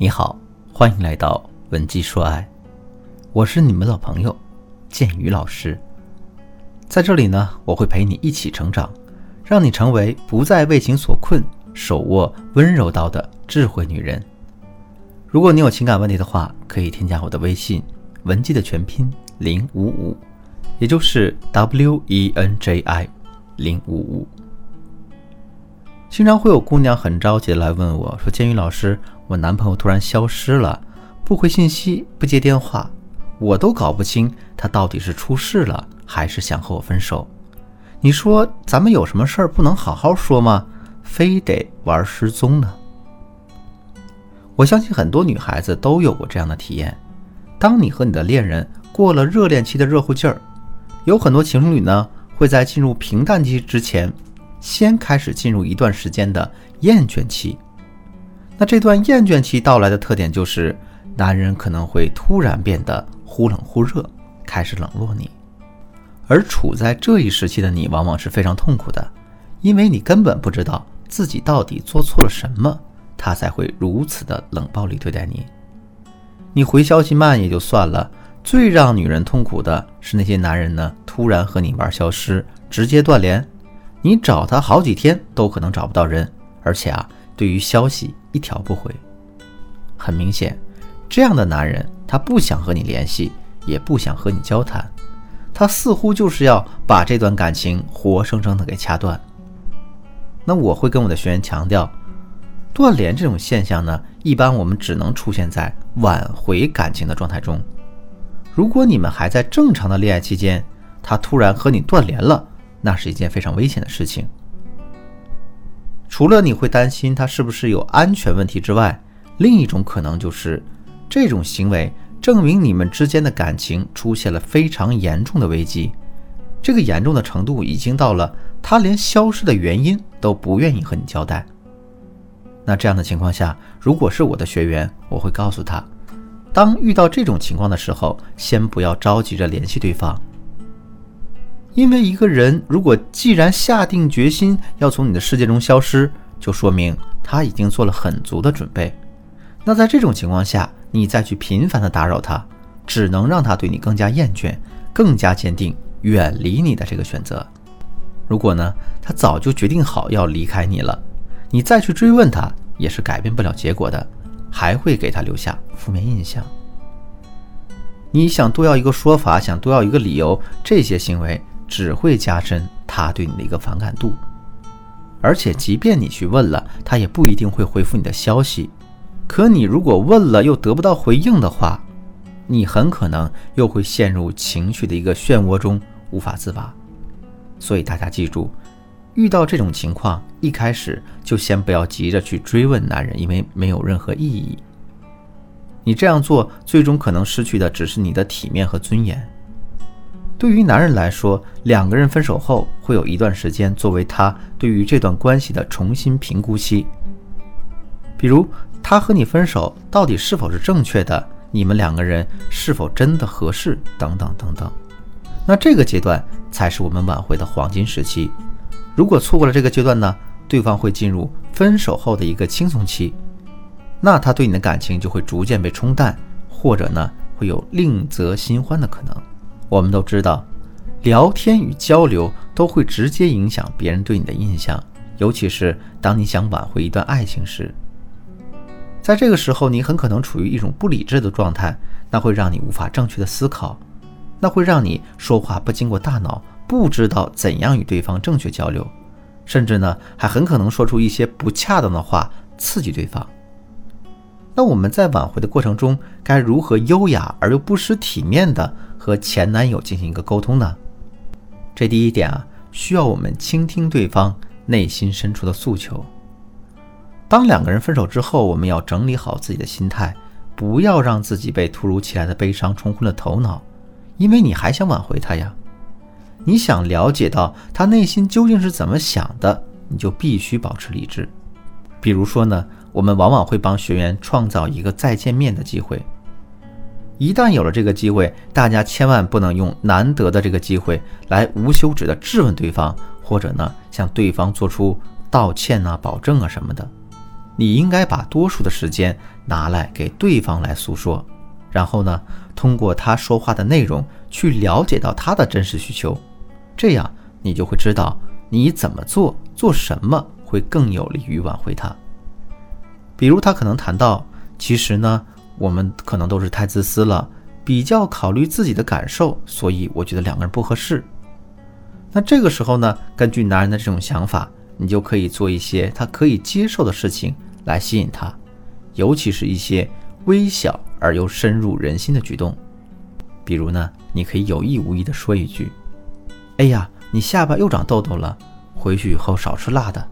你好，欢迎来到文姬说爱，我是你们老朋友建宇老师。在这里呢，我会陪你一起成长，让你成为不再为情所困、手握温柔刀的智慧女人。如果你有情感问题的话，可以添加我的微信文姬的全拼零五五，也就是 W E N J I 零五五。经常会有姑娘很着急的来问我说：“建宇老师。”我男朋友突然消失了，不回信息，不接电话，我都搞不清他到底是出事了还是想和我分手。你说咱们有什么事儿不能好好说吗？非得玩失踪呢？我相信很多女孩子都有过这样的体验：当你和你的恋人过了热恋期的热乎劲儿，有很多情侣呢会在进入平淡期之前，先开始进入一段时间的厌倦期。那这段厌倦期到来的特点就是，男人可能会突然变得忽冷忽热，开始冷落你。而处在这一时期的你，往往是非常痛苦的，因为你根本不知道自己到底做错了什么，他才会如此的冷暴力对待你。你回消息慢也就算了，最让女人痛苦的是那些男人呢，突然和你玩消失，直接断联，你找他好几天都可能找不到人，而且啊。对于消息一条不回，很明显，这样的男人他不想和你联系，也不想和你交谈，他似乎就是要把这段感情活生生的给掐断。那我会跟我的学员强调，断联这种现象呢，一般我们只能出现在挽回感情的状态中。如果你们还在正常的恋爱期间，他突然和你断联了，那是一件非常危险的事情。除了你会担心他是不是有安全问题之外，另一种可能就是，这种行为证明你们之间的感情出现了非常严重的危机。这个严重的程度已经到了他连消失的原因都不愿意和你交代。那这样的情况下，如果是我的学员，我会告诉他，当遇到这种情况的时候，先不要着急着联系对方。因为一个人如果既然下定决心要从你的世界中消失，就说明他已经做了很足的准备。那在这种情况下，你再去频繁的打扰他，只能让他对你更加厌倦，更加坚定远离你的这个选择。如果呢，他早就决定好要离开你了，你再去追问他也是改变不了结果的，还会给他留下负面印象。你想多要一个说法，想多要一个理由，这些行为。只会加深他对你的一个反感度，而且即便你去问了，他也不一定会回复你的消息。可你如果问了又得不到回应的话，你很可能又会陷入情绪的一个漩涡中无法自拔。所以大家记住，遇到这种情况，一开始就先不要急着去追问男人，因为没有任何意义。你这样做，最终可能失去的只是你的体面和尊严。对于男人来说，两个人分手后会有一段时间作为他对于这段关系的重新评估期。比如，他和你分手到底是否是正确的？你们两个人是否真的合适？等等等等。那这个阶段才是我们挽回的黄金时期。如果错过了这个阶段呢？对方会进入分手后的一个轻松期，那他对你的感情就会逐渐被冲淡，或者呢会有另择新欢的可能。我们都知道，聊天与交流都会直接影响别人对你的印象，尤其是当你想挽回一段爱情时，在这个时候，你很可能处于一种不理智的状态，那会让你无法正确的思考，那会让你说话不经过大脑，不知道怎样与对方正确交流，甚至呢，还很可能说出一些不恰当的话，刺激对方。那我们在挽回的过程中，该如何优雅而又不失体面的？和前男友进行一个沟通呢？这第一点啊，需要我们倾听对方内心深处的诉求。当两个人分手之后，我们要整理好自己的心态，不要让自己被突如其来的悲伤冲昏了头脑，因为你还想挽回他呀。你想了解到他内心究竟是怎么想的，你就必须保持理智。比如说呢，我们往往会帮学员创造一个再见面的机会。一旦有了这个机会，大家千万不能用难得的这个机会来无休止的质问对方，或者呢向对方做出道歉啊、保证啊什么的。你应该把多数的时间拿来给对方来诉说，然后呢，通过他说话的内容去了解到他的真实需求，这样你就会知道你怎么做、做什么会更有利于挽回他。比如他可能谈到，其实呢，我们可能都是太自私了，比较考虑自己的感受，所以我觉得两个人不合适。那这个时候呢，根据男人的这种想法，你就可以做一些他可以接受的事情来吸引他，尤其是一些微小而又深入人心的举动。比如呢，你可以有意无意的说一句：“哎呀，你下巴又长痘痘了，回去以后少吃辣的。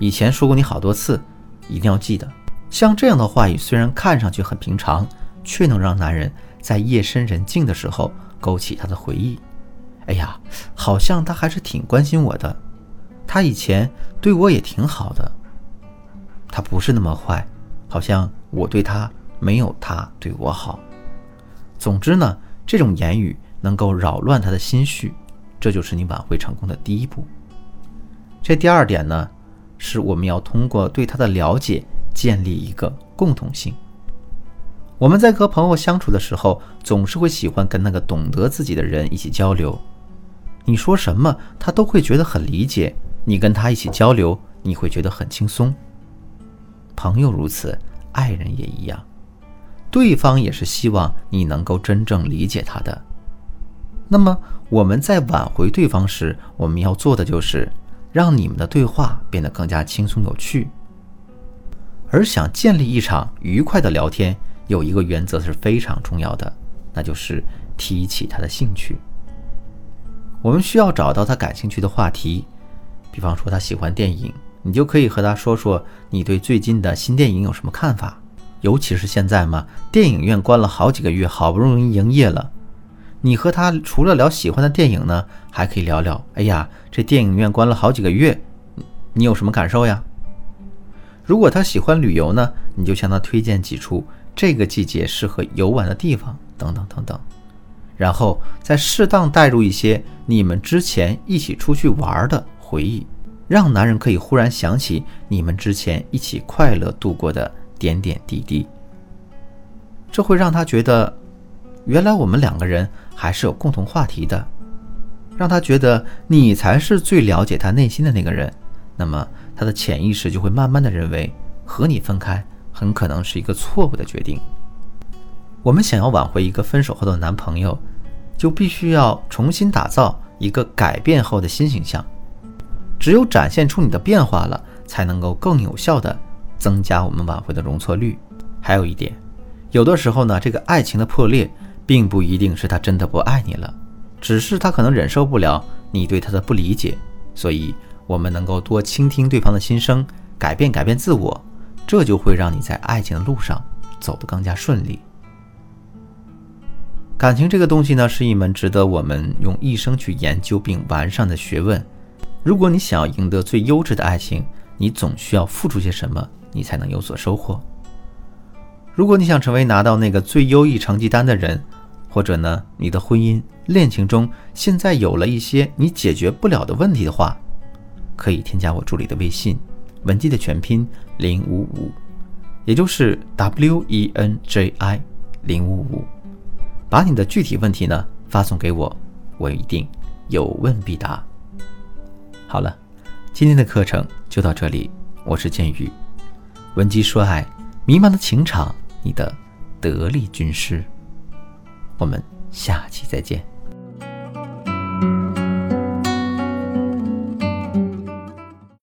以前说过你好多次。”一定要记得，像这样的话语虽然看上去很平常，却能让男人在夜深人静的时候勾起他的回忆。哎呀，好像他还是挺关心我的，他以前对我也挺好的，他不是那么坏，好像我对他没有他对我好。总之呢，这种言语能够扰乱他的心绪，这就是你挽回成功的第一步。这第二点呢？是我们要通过对他的了解建立一个共同性。我们在和朋友相处的时候，总是会喜欢跟那个懂得自己的人一起交流。你说什么，他都会觉得很理解。你跟他一起交流，你会觉得很轻松。朋友如此，爱人也一样。对方也是希望你能够真正理解他的。那么我们在挽回对方时，我们要做的就是。让你们的对话变得更加轻松有趣。而想建立一场愉快的聊天，有一个原则是非常重要的，那就是提起他的兴趣。我们需要找到他感兴趣的话题，比方说他喜欢电影，你就可以和他说说你对最近的新电影有什么看法。尤其是现在嘛，电影院关了好几个月，好不容易营业了。你和他除了聊喜欢的电影呢，还可以聊聊。哎呀，这电影院关了好几个月，你有什么感受呀？如果他喜欢旅游呢，你就向他推荐几处这个季节适合游玩的地方，等等等等。然后再适当带入一些你们之前一起出去玩的回忆，让男人可以忽然想起你们之前一起快乐度过的点点滴滴。这会让他觉得。原来我们两个人还是有共同话题的，让他觉得你才是最了解他内心的那个人，那么他的潜意识就会慢慢的认为和你分开很可能是一个错误的决定。我们想要挽回一个分手后的男朋友，就必须要重新打造一个改变后的新形象。只有展现出你的变化了，才能够更有效的增加我们挽回的容错率。还有一点，有的时候呢，这个爱情的破裂。并不一定是他真的不爱你了，只是他可能忍受不了你对他的不理解。所以，我们能够多倾听对方的心声，改变改变自我，这就会让你在爱情的路上走得更加顺利。感情这个东西呢，是一门值得我们用一生去研究并完善的学问。如果你想要赢得最优质的爱情，你总需要付出些什么，你才能有所收获。如果你想成为拿到那个最优异成绩单的人，或者呢，你的婚姻恋情中现在有了一些你解决不了的问题的话，可以添加我助理的微信，文姬的全拼零五五，也就是 W E N J I 零五五，把你的具体问题呢发送给我，我一定有问必答。好了，今天的课程就到这里，我是剑宇，文姬说爱，迷茫的情场，你的得力军师。我们下期再见。